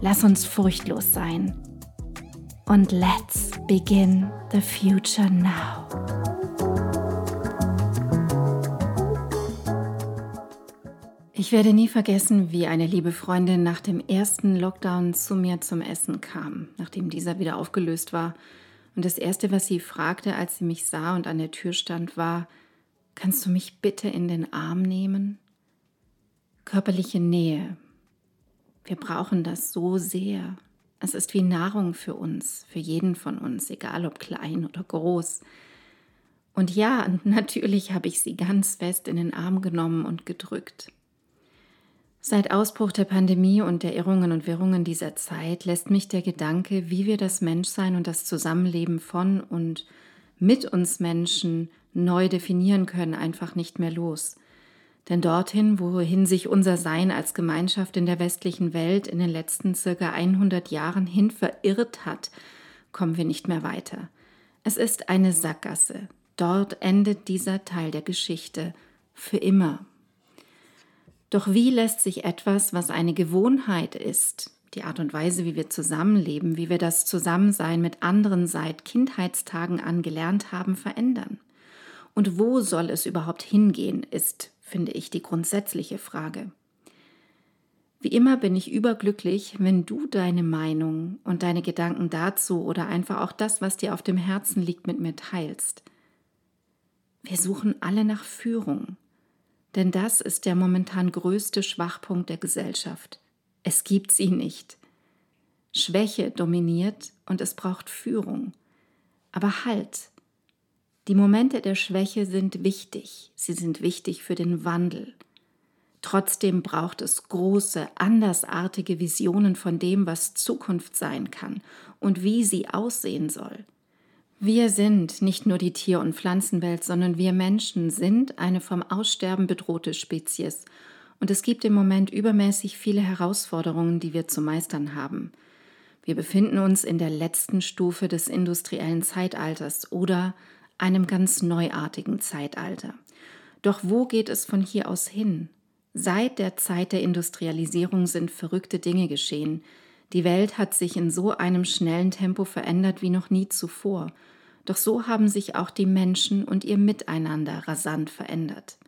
Lass uns furchtlos sein. Und let's begin the future now. Ich werde nie vergessen, wie eine liebe Freundin nach dem ersten Lockdown zu mir zum Essen kam, nachdem dieser wieder aufgelöst war. Und das Erste, was sie fragte, als sie mich sah und an der Tür stand, war, kannst du mich bitte in den Arm nehmen? Körperliche Nähe wir brauchen das so sehr. Es ist wie Nahrung für uns, für jeden von uns, egal ob klein oder groß. Und ja, natürlich habe ich sie ganz fest in den Arm genommen und gedrückt. Seit Ausbruch der Pandemie und der Irrungen und Wirrungen dieser Zeit lässt mich der Gedanke, wie wir das Menschsein und das Zusammenleben von und mit uns Menschen neu definieren können, einfach nicht mehr los. Denn dorthin, wohin sich unser Sein als Gemeinschaft in der westlichen Welt in den letzten circa 100 Jahren hin verirrt hat, kommen wir nicht mehr weiter. Es ist eine Sackgasse. Dort endet dieser Teil der Geschichte für immer. Doch wie lässt sich etwas, was eine Gewohnheit ist, die Art und Weise, wie wir zusammenleben, wie wir das Zusammensein mit anderen seit Kindheitstagen an gelernt haben, verändern? Und wo soll es überhaupt hingehen, ist finde ich die grundsätzliche Frage. Wie immer bin ich überglücklich, wenn du deine Meinung und deine Gedanken dazu oder einfach auch das, was dir auf dem Herzen liegt, mit mir teilst. Wir suchen alle nach Führung, denn das ist der momentan größte Schwachpunkt der Gesellschaft. Es gibt sie nicht. Schwäche dominiert und es braucht Führung. Aber halt, die Momente der Schwäche sind wichtig, sie sind wichtig für den Wandel. Trotzdem braucht es große, andersartige Visionen von dem, was Zukunft sein kann und wie sie aussehen soll. Wir sind nicht nur die Tier- und Pflanzenwelt, sondern wir Menschen sind eine vom Aussterben bedrohte Spezies. Und es gibt im Moment übermäßig viele Herausforderungen, die wir zu meistern haben. Wir befinden uns in der letzten Stufe des industriellen Zeitalters oder einem ganz neuartigen Zeitalter. Doch wo geht es von hier aus hin? Seit der Zeit der Industrialisierung sind verrückte Dinge geschehen. Die Welt hat sich in so einem schnellen Tempo verändert wie noch nie zuvor. Doch so haben sich auch die Menschen und ihr Miteinander rasant verändert.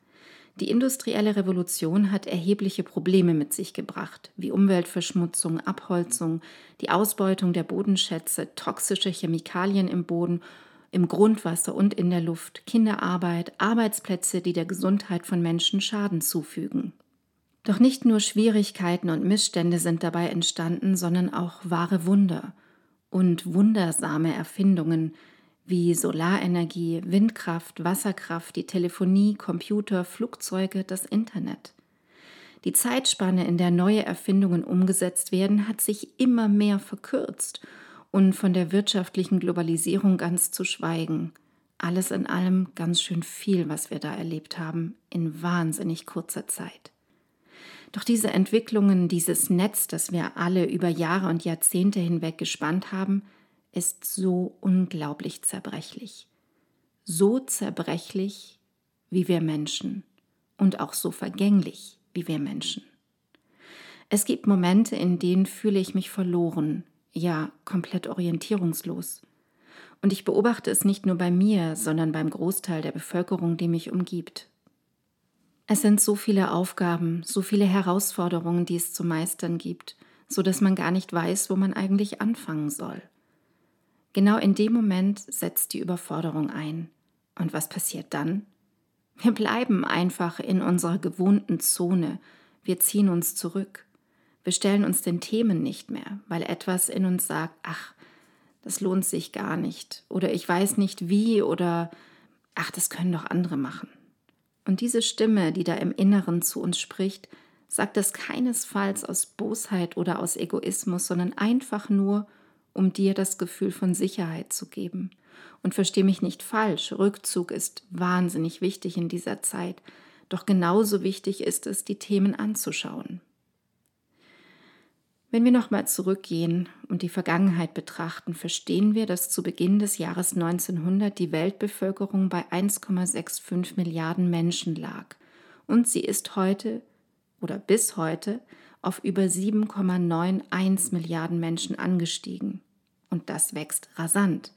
Die industrielle Revolution hat erhebliche Probleme mit sich gebracht, wie Umweltverschmutzung, Abholzung, die Ausbeutung der Bodenschätze, toxische Chemikalien im Boden im Grundwasser und in der Luft, Kinderarbeit, Arbeitsplätze, die der Gesundheit von Menschen Schaden zufügen. Doch nicht nur Schwierigkeiten und Missstände sind dabei entstanden, sondern auch wahre Wunder und wundersame Erfindungen wie Solarenergie, Windkraft, Wasserkraft, die Telefonie, Computer, Flugzeuge, das Internet. Die Zeitspanne, in der neue Erfindungen umgesetzt werden, hat sich immer mehr verkürzt und von der wirtschaftlichen Globalisierung ganz zu schweigen. Alles in allem ganz schön viel, was wir da erlebt haben, in wahnsinnig kurzer Zeit. Doch diese Entwicklungen, dieses Netz, das wir alle über Jahre und Jahrzehnte hinweg gespannt haben, ist so unglaublich zerbrechlich. So zerbrechlich wie wir Menschen und auch so vergänglich wie wir Menschen. Es gibt Momente, in denen fühle ich mich verloren, ja komplett orientierungslos. Und ich beobachte es nicht nur bei mir, sondern beim Großteil der Bevölkerung, die mich umgibt. Es sind so viele Aufgaben, so viele Herausforderungen, die es zu meistern gibt, so dass man gar nicht weiß, wo man eigentlich anfangen soll. Genau in dem Moment setzt die Überforderung ein. Und was passiert dann? Wir bleiben einfach in unserer gewohnten Zone. Wir ziehen uns zurück. Wir stellen uns den Themen nicht mehr, weil etwas in uns sagt, ach, das lohnt sich gar nicht. Oder ich weiß nicht wie oder ach, das können doch andere machen. Und diese Stimme, die da im Inneren zu uns spricht, sagt das keinesfalls aus Bosheit oder aus Egoismus, sondern einfach nur, um dir das Gefühl von Sicherheit zu geben. Und versteh mich nicht falsch, Rückzug ist wahnsinnig wichtig in dieser Zeit, doch genauso wichtig ist es, die Themen anzuschauen. Wenn wir nochmal zurückgehen und die Vergangenheit betrachten, verstehen wir, dass zu Beginn des Jahres 1900 die Weltbevölkerung bei 1,65 Milliarden Menschen lag und sie ist heute oder bis heute auf über 7,91 Milliarden Menschen angestiegen. Und das wächst rasant.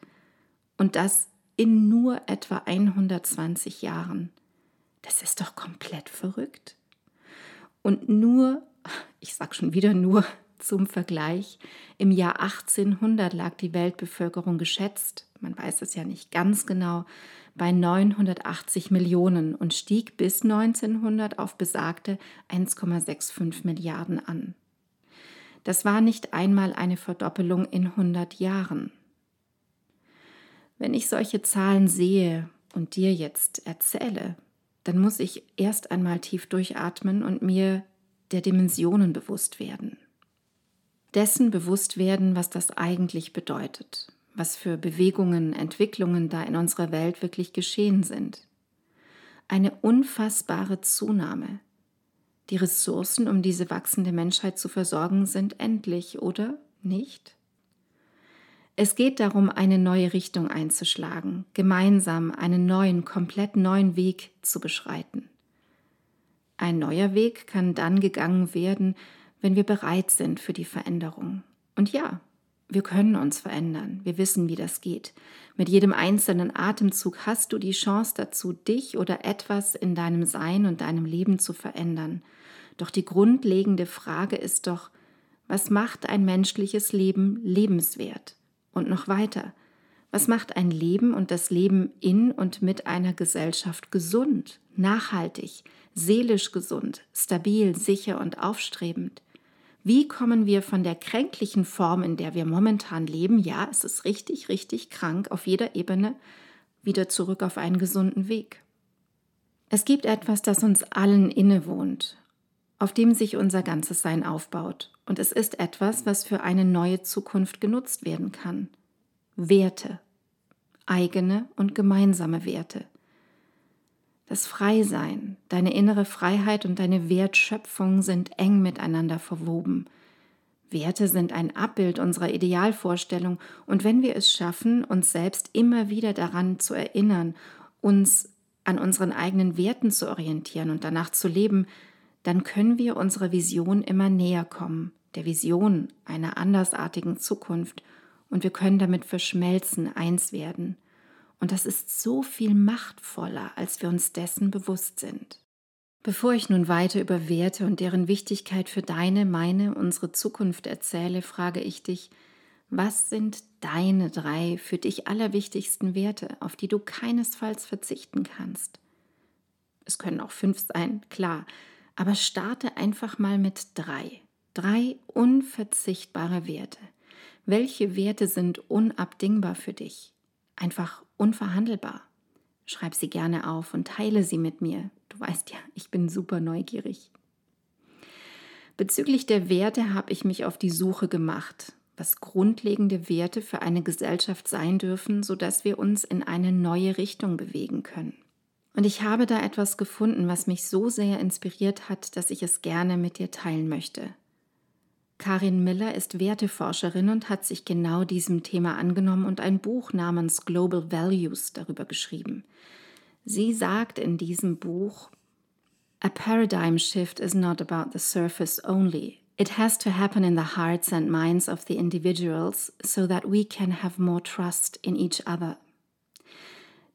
Und das in nur etwa 120 Jahren. Das ist doch komplett verrückt. Und nur, ich sag schon wieder nur, zum Vergleich, im Jahr 1800 lag die Weltbevölkerung geschätzt, man weiß es ja nicht ganz genau, bei 980 Millionen und stieg bis 1900 auf besagte 1,65 Milliarden an. Das war nicht einmal eine Verdoppelung in 100 Jahren. Wenn ich solche Zahlen sehe und dir jetzt erzähle, dann muss ich erst einmal tief durchatmen und mir der Dimensionen bewusst werden dessen bewusst werden, was das eigentlich bedeutet, was für Bewegungen, Entwicklungen da in unserer Welt wirklich geschehen sind. Eine unfassbare Zunahme. Die Ressourcen, um diese wachsende Menschheit zu versorgen, sind endlich, oder nicht? Es geht darum, eine neue Richtung einzuschlagen, gemeinsam einen neuen, komplett neuen Weg zu beschreiten. Ein neuer Weg kann dann gegangen werden, wenn wir bereit sind für die Veränderung. Und ja, wir können uns verändern. Wir wissen, wie das geht. Mit jedem einzelnen Atemzug hast du die Chance dazu, dich oder etwas in deinem Sein und deinem Leben zu verändern. Doch die grundlegende Frage ist doch, was macht ein menschliches Leben lebenswert? Und noch weiter, was macht ein Leben und das Leben in und mit einer Gesellschaft gesund, nachhaltig, seelisch gesund, stabil, sicher und aufstrebend? Wie kommen wir von der kränklichen Form, in der wir momentan leben, ja, es ist richtig, richtig krank auf jeder Ebene, wieder zurück auf einen gesunden Weg? Es gibt etwas, das uns allen innewohnt, auf dem sich unser ganzes Sein aufbaut. Und es ist etwas, was für eine neue Zukunft genutzt werden kann. Werte. Eigene und gemeinsame Werte das Freisein, deine innere Freiheit und deine Wertschöpfung sind eng miteinander verwoben. Werte sind ein Abbild unserer Idealvorstellung und wenn wir es schaffen, uns selbst immer wieder daran zu erinnern, uns an unseren eigenen Werten zu orientieren und danach zu leben, dann können wir unserer Vision immer näher kommen, der Vision einer andersartigen Zukunft, und wir können damit verschmelzen, eins werden. Und das ist so viel machtvoller, als wir uns dessen bewusst sind. Bevor ich nun weiter über Werte und deren Wichtigkeit für deine, meine, unsere Zukunft erzähle, frage ich dich, was sind deine drei für dich allerwichtigsten Werte, auf die du keinesfalls verzichten kannst? Es können auch fünf sein, klar, aber starte einfach mal mit drei. Drei unverzichtbare Werte. Welche Werte sind unabdingbar für dich? Einfach unverhandelbar. Schreib sie gerne auf und teile sie mit mir. Du weißt ja, ich bin super neugierig. Bezüglich der Werte habe ich mich auf die Suche gemacht, was grundlegende Werte für eine Gesellschaft sein dürfen, sodass wir uns in eine neue Richtung bewegen können. Und ich habe da etwas gefunden, was mich so sehr inspiriert hat, dass ich es gerne mit dir teilen möchte. Karin Miller ist Werteforscherin und hat sich genau diesem Thema angenommen und ein Buch namens Global Values darüber geschrieben. Sie sagt in diesem Buch, A paradigm shift is not about the surface only. It has to happen in the hearts and minds of the individuals so that we can have more trust in each other.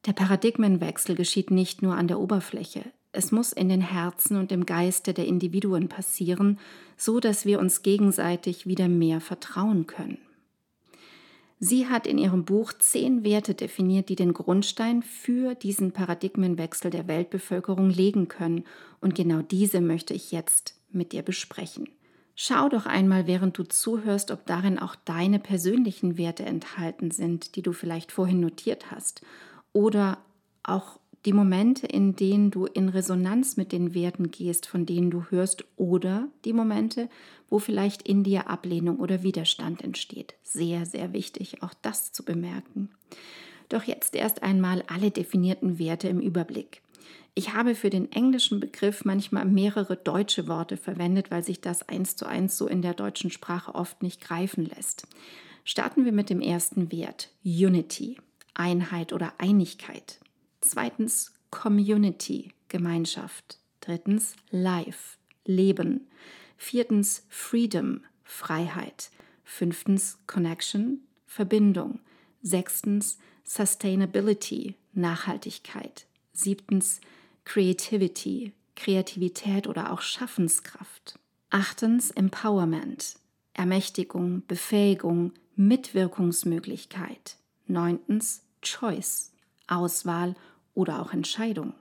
Der Paradigmenwechsel geschieht nicht nur an der Oberfläche. Es muss in den Herzen und im Geiste der Individuen passieren, so dass wir uns gegenseitig wieder mehr vertrauen können. Sie hat in ihrem Buch zehn Werte definiert, die den Grundstein für diesen Paradigmenwechsel der Weltbevölkerung legen können. Und genau diese möchte ich jetzt mit dir besprechen. Schau doch einmal, während du zuhörst, ob darin auch deine persönlichen Werte enthalten sind, die du vielleicht vorhin notiert hast. Oder auch die Momente, in denen du in Resonanz mit den Werten gehst, von denen du hörst, oder die Momente, wo vielleicht in dir Ablehnung oder Widerstand entsteht. Sehr, sehr wichtig, auch das zu bemerken. Doch jetzt erst einmal alle definierten Werte im Überblick. Ich habe für den englischen Begriff manchmal mehrere deutsche Worte verwendet, weil sich das eins zu eins so in der deutschen Sprache oft nicht greifen lässt. Starten wir mit dem ersten Wert, Unity, Einheit oder Einigkeit. Zweitens, Community, Gemeinschaft. Drittens, Life, Leben. Viertens, Freedom, Freiheit. Fünftens, Connection, Verbindung. Sechstens, Sustainability, Nachhaltigkeit. Siebtens, Creativity, Kreativität oder auch Schaffenskraft. Achtens Empowerment, Ermächtigung, Befähigung, Mitwirkungsmöglichkeit. Neuntens Choice, Auswahl oder auch Entscheidung.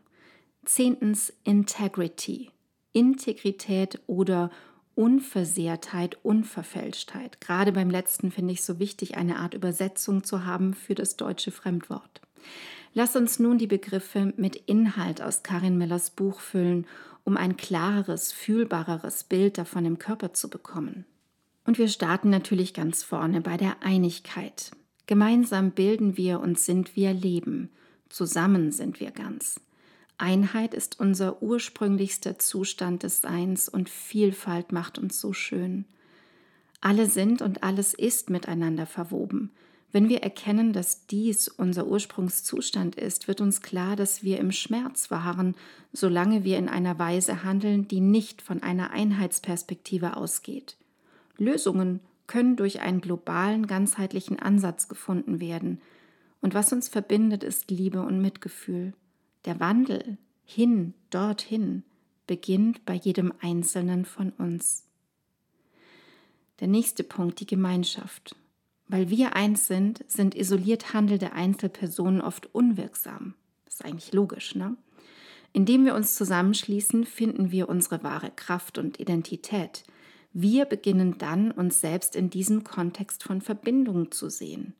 Zehntens Integrity, Integrität oder Unversehrtheit, Unverfälschtheit. Gerade beim letzten finde ich so wichtig, eine Art Übersetzung zu haben für das deutsche Fremdwort. Lass uns nun die Begriffe mit Inhalt aus Karin Millers Buch füllen, um ein klareres, fühlbareres Bild davon im Körper zu bekommen. Und wir starten natürlich ganz vorne bei der Einigkeit. Gemeinsam bilden wir und sind wir Leben. Zusammen sind wir ganz. Einheit ist unser ursprünglichster Zustand des Seins und Vielfalt macht uns so schön. Alle sind und alles ist miteinander verwoben. Wenn wir erkennen, dass dies unser Ursprungszustand ist, wird uns klar, dass wir im Schmerz verharren, solange wir in einer Weise handeln, die nicht von einer Einheitsperspektive ausgeht. Lösungen können durch einen globalen, ganzheitlichen Ansatz gefunden werden. Und was uns verbindet, ist Liebe und Mitgefühl. Der Wandel hin, dorthin, beginnt bei jedem Einzelnen von uns. Der nächste Punkt, die Gemeinschaft. Weil wir eins sind, sind isoliert handelnde Einzelpersonen oft unwirksam. Das ist eigentlich logisch, ne? Indem wir uns zusammenschließen, finden wir unsere wahre Kraft und Identität. Wir beginnen dann, uns selbst in diesem Kontext von Verbindung zu sehen.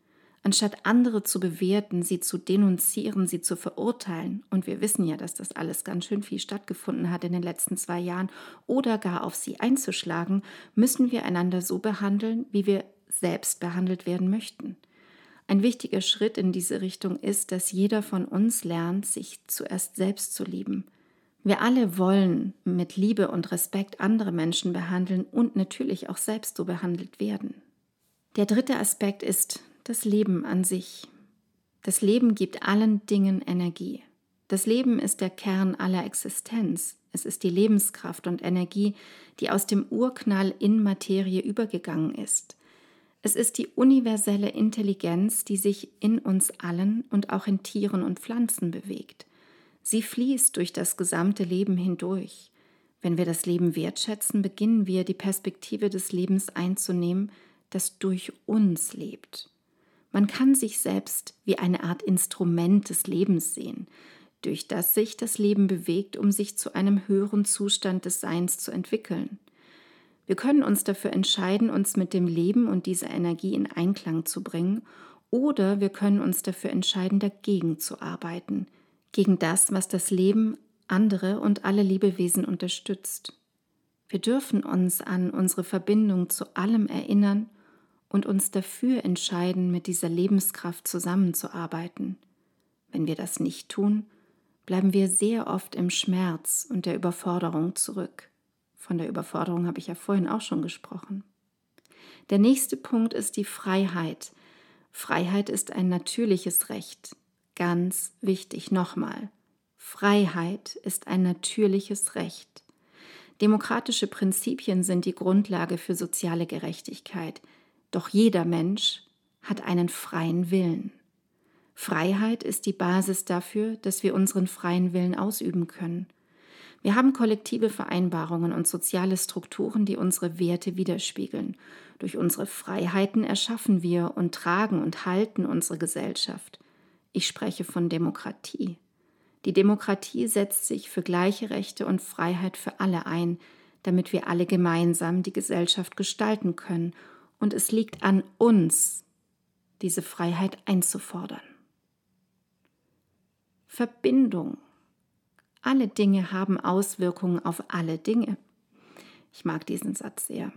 Anstatt andere zu bewerten, sie zu denunzieren, sie zu verurteilen, und wir wissen ja, dass das alles ganz schön viel stattgefunden hat in den letzten zwei Jahren, oder gar auf sie einzuschlagen, müssen wir einander so behandeln, wie wir selbst behandelt werden möchten. Ein wichtiger Schritt in diese Richtung ist, dass jeder von uns lernt, sich zuerst selbst zu lieben. Wir alle wollen mit Liebe und Respekt andere Menschen behandeln und natürlich auch selbst so behandelt werden. Der dritte Aspekt ist das Leben an sich. Das Leben gibt allen Dingen Energie. Das Leben ist der Kern aller Existenz. Es ist die Lebenskraft und Energie, die aus dem Urknall in Materie übergegangen ist. Es ist die universelle Intelligenz, die sich in uns allen und auch in Tieren und Pflanzen bewegt. Sie fließt durch das gesamte Leben hindurch. Wenn wir das Leben wertschätzen, beginnen wir die Perspektive des Lebens einzunehmen, das durch uns lebt. Man kann sich selbst wie eine Art Instrument des Lebens sehen, durch das sich das Leben bewegt, um sich zu einem höheren Zustand des Seins zu entwickeln. Wir können uns dafür entscheiden, uns mit dem Leben und dieser Energie in Einklang zu bringen, oder wir können uns dafür entscheiden, dagegen zu arbeiten, gegen das, was das Leben, andere und alle Lebewesen unterstützt. Wir dürfen uns an unsere Verbindung zu allem erinnern und uns dafür entscheiden, mit dieser Lebenskraft zusammenzuarbeiten. Wenn wir das nicht tun, bleiben wir sehr oft im Schmerz und der Überforderung zurück. Von der Überforderung habe ich ja vorhin auch schon gesprochen. Der nächste Punkt ist die Freiheit. Freiheit ist ein natürliches Recht. Ganz wichtig nochmal. Freiheit ist ein natürliches Recht. Demokratische Prinzipien sind die Grundlage für soziale Gerechtigkeit. Doch jeder Mensch hat einen freien Willen. Freiheit ist die Basis dafür, dass wir unseren freien Willen ausüben können. Wir haben kollektive Vereinbarungen und soziale Strukturen, die unsere Werte widerspiegeln. Durch unsere Freiheiten erschaffen wir und tragen und halten unsere Gesellschaft. Ich spreche von Demokratie. Die Demokratie setzt sich für gleiche Rechte und Freiheit für alle ein, damit wir alle gemeinsam die Gesellschaft gestalten können. Und es liegt an uns, diese Freiheit einzufordern. Verbindung. Alle Dinge haben Auswirkungen auf alle Dinge. Ich mag diesen Satz sehr.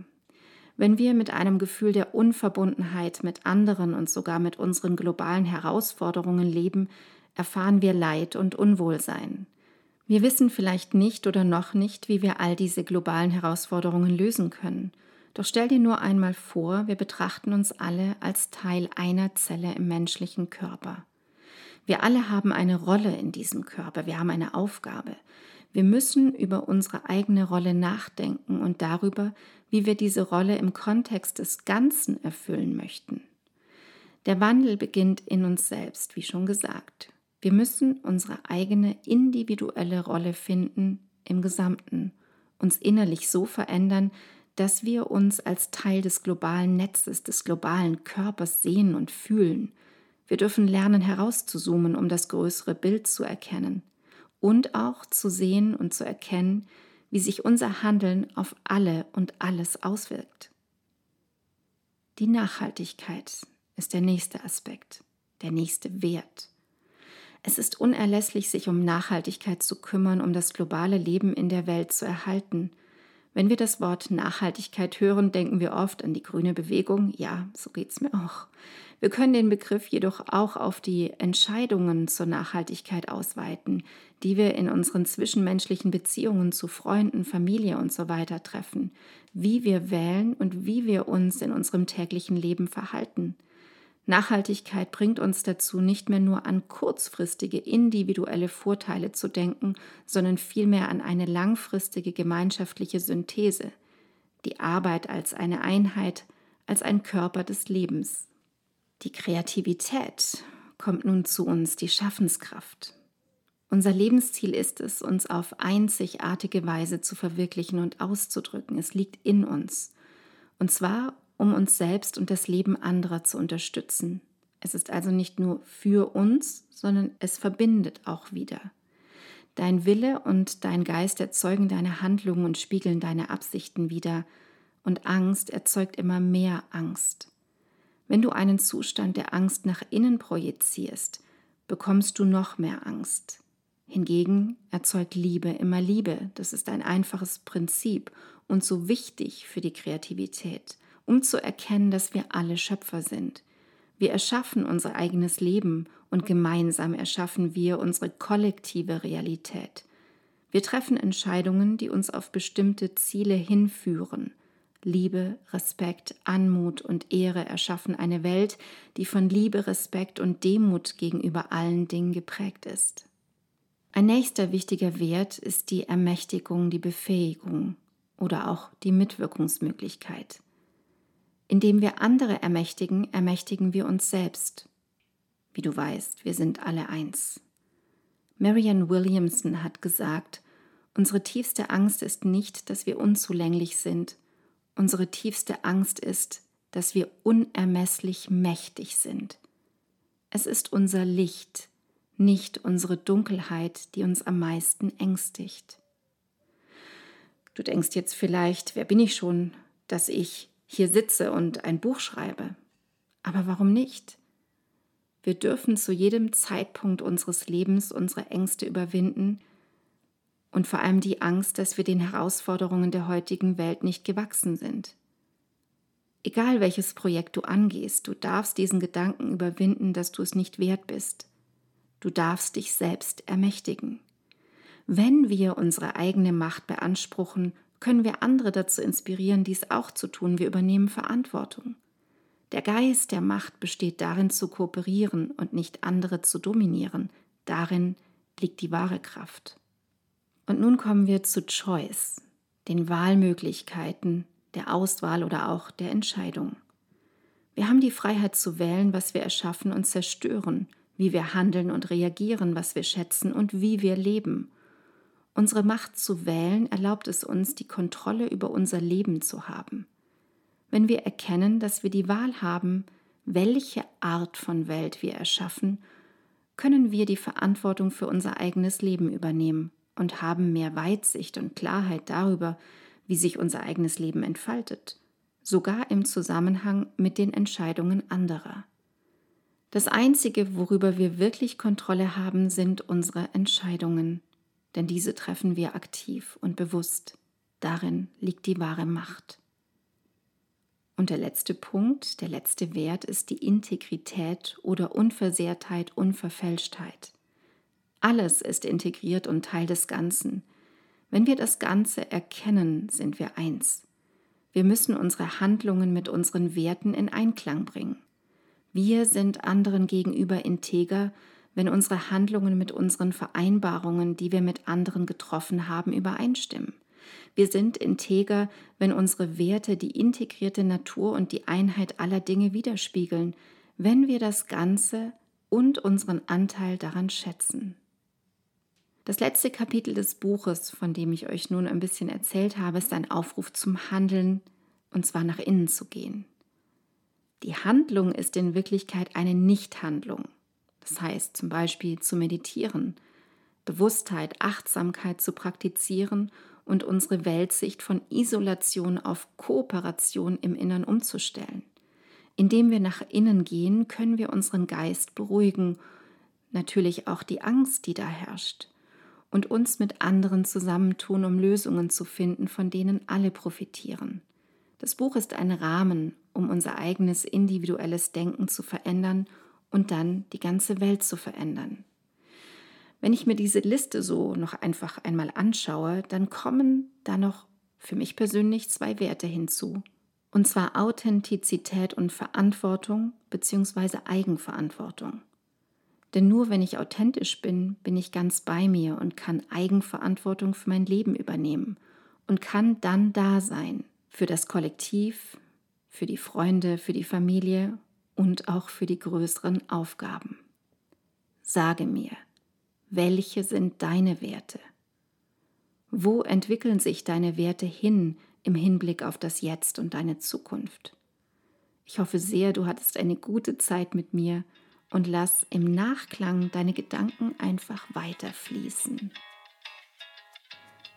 Wenn wir mit einem Gefühl der Unverbundenheit mit anderen und sogar mit unseren globalen Herausforderungen leben, erfahren wir Leid und Unwohlsein. Wir wissen vielleicht nicht oder noch nicht, wie wir all diese globalen Herausforderungen lösen können. Doch stell dir nur einmal vor, wir betrachten uns alle als Teil einer Zelle im menschlichen Körper. Wir alle haben eine Rolle in diesem Körper, wir haben eine Aufgabe. Wir müssen über unsere eigene Rolle nachdenken und darüber, wie wir diese Rolle im Kontext des Ganzen erfüllen möchten. Der Wandel beginnt in uns selbst, wie schon gesagt. Wir müssen unsere eigene individuelle Rolle finden im Gesamten, uns innerlich so verändern, dass wir uns als Teil des globalen Netzes, des globalen Körpers sehen und fühlen. Wir dürfen lernen herauszuzoomen, um das größere Bild zu erkennen und auch zu sehen und zu erkennen, wie sich unser Handeln auf alle und alles auswirkt. Die Nachhaltigkeit ist der nächste Aspekt, der nächste Wert. Es ist unerlässlich, sich um Nachhaltigkeit zu kümmern, um das globale Leben in der Welt zu erhalten. Wenn wir das Wort Nachhaltigkeit hören, denken wir oft an die grüne Bewegung. Ja, so geht es mir auch. Wir können den Begriff jedoch auch auf die Entscheidungen zur Nachhaltigkeit ausweiten, die wir in unseren zwischenmenschlichen Beziehungen zu Freunden, Familie und so weiter treffen, wie wir wählen und wie wir uns in unserem täglichen Leben verhalten. Nachhaltigkeit bringt uns dazu, nicht mehr nur an kurzfristige individuelle Vorteile zu denken, sondern vielmehr an eine langfristige gemeinschaftliche Synthese, die Arbeit als eine Einheit, als ein Körper des Lebens. Die Kreativität kommt nun zu uns, die Schaffenskraft. Unser Lebensziel ist es, uns auf einzigartige Weise zu verwirklichen und auszudrücken. Es liegt in uns. Und zwar um uns selbst und das Leben anderer zu unterstützen. Es ist also nicht nur für uns, sondern es verbindet auch wieder. Dein Wille und dein Geist erzeugen deine Handlungen und spiegeln deine Absichten wieder, und Angst erzeugt immer mehr Angst. Wenn du einen Zustand der Angst nach innen projizierst, bekommst du noch mehr Angst. Hingegen erzeugt Liebe immer Liebe. Das ist ein einfaches Prinzip und so wichtig für die Kreativität um zu erkennen, dass wir alle Schöpfer sind. Wir erschaffen unser eigenes Leben und gemeinsam erschaffen wir unsere kollektive Realität. Wir treffen Entscheidungen, die uns auf bestimmte Ziele hinführen. Liebe, Respekt, Anmut und Ehre erschaffen eine Welt, die von Liebe, Respekt und Demut gegenüber allen Dingen geprägt ist. Ein nächster wichtiger Wert ist die Ermächtigung, die Befähigung oder auch die Mitwirkungsmöglichkeit. Indem wir andere ermächtigen, ermächtigen wir uns selbst. Wie du weißt, wir sind alle eins. Marianne Williamson hat gesagt, unsere tiefste Angst ist nicht, dass wir unzulänglich sind. Unsere tiefste Angst ist, dass wir unermesslich mächtig sind. Es ist unser Licht, nicht unsere Dunkelheit, die uns am meisten ängstigt. Du denkst jetzt vielleicht, wer bin ich schon, dass ich hier sitze und ein Buch schreibe. Aber warum nicht? Wir dürfen zu jedem Zeitpunkt unseres Lebens unsere Ängste überwinden und vor allem die Angst, dass wir den Herausforderungen der heutigen Welt nicht gewachsen sind. Egal welches Projekt du angehst, du darfst diesen Gedanken überwinden, dass du es nicht wert bist. Du darfst dich selbst ermächtigen. Wenn wir unsere eigene Macht beanspruchen, können wir andere dazu inspirieren, dies auch zu tun. Wir übernehmen Verantwortung. Der Geist der Macht besteht darin zu kooperieren und nicht andere zu dominieren. Darin liegt die wahre Kraft. Und nun kommen wir zu Choice, den Wahlmöglichkeiten, der Auswahl oder auch der Entscheidung. Wir haben die Freiheit zu wählen, was wir erschaffen und zerstören, wie wir handeln und reagieren, was wir schätzen und wie wir leben. Unsere Macht zu wählen erlaubt es uns, die Kontrolle über unser Leben zu haben. Wenn wir erkennen, dass wir die Wahl haben, welche Art von Welt wir erschaffen, können wir die Verantwortung für unser eigenes Leben übernehmen und haben mehr Weitsicht und Klarheit darüber, wie sich unser eigenes Leben entfaltet, sogar im Zusammenhang mit den Entscheidungen anderer. Das Einzige, worüber wir wirklich Kontrolle haben, sind unsere Entscheidungen, denn diese treffen wir aktiv und bewusst. Darin liegt die wahre Macht. Und der letzte Punkt, der letzte Wert ist die Integrität oder Unversehrtheit, Unverfälschtheit. Alles ist integriert und Teil des Ganzen. Wenn wir das Ganze erkennen, sind wir eins. Wir müssen unsere Handlungen mit unseren Werten in Einklang bringen. Wir sind anderen gegenüber integer, wenn unsere Handlungen mit unseren Vereinbarungen, die wir mit anderen getroffen haben, übereinstimmen. Wir sind integer, wenn unsere Werte die integrierte Natur und die Einheit aller Dinge widerspiegeln, wenn wir das Ganze und unseren Anteil daran schätzen. Das letzte Kapitel des Buches, von dem ich euch nun ein bisschen erzählt habe, ist ein Aufruf zum Handeln, und zwar nach innen zu gehen. Die Handlung ist in Wirklichkeit eine Nichthandlung. Das heißt zum Beispiel zu meditieren, Bewusstheit, Achtsamkeit zu praktizieren und unsere Weltsicht von Isolation auf Kooperation im Innern umzustellen. Indem wir nach innen gehen, können wir unseren Geist beruhigen, natürlich auch die Angst, die da herrscht, und uns mit anderen zusammentun, um Lösungen zu finden, von denen alle profitieren. Das Buch ist ein Rahmen, um unser eigenes individuelles Denken zu verändern und dann die ganze Welt zu verändern. Wenn ich mir diese Liste so noch einfach einmal anschaue, dann kommen da noch für mich persönlich zwei Werte hinzu. Und zwar Authentizität und Verantwortung bzw. Eigenverantwortung. Denn nur wenn ich authentisch bin, bin ich ganz bei mir und kann Eigenverantwortung für mein Leben übernehmen und kann dann da sein für das Kollektiv, für die Freunde, für die Familie und auch für die größeren Aufgaben. Sage mir, welche sind deine Werte? Wo entwickeln sich deine Werte hin im Hinblick auf das Jetzt und deine Zukunft? Ich hoffe sehr, du hattest eine gute Zeit mit mir und lass im Nachklang deine Gedanken einfach weiterfließen.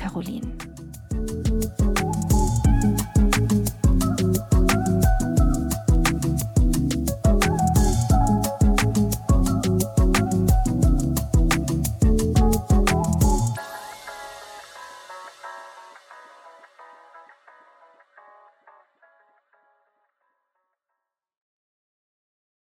Caroline.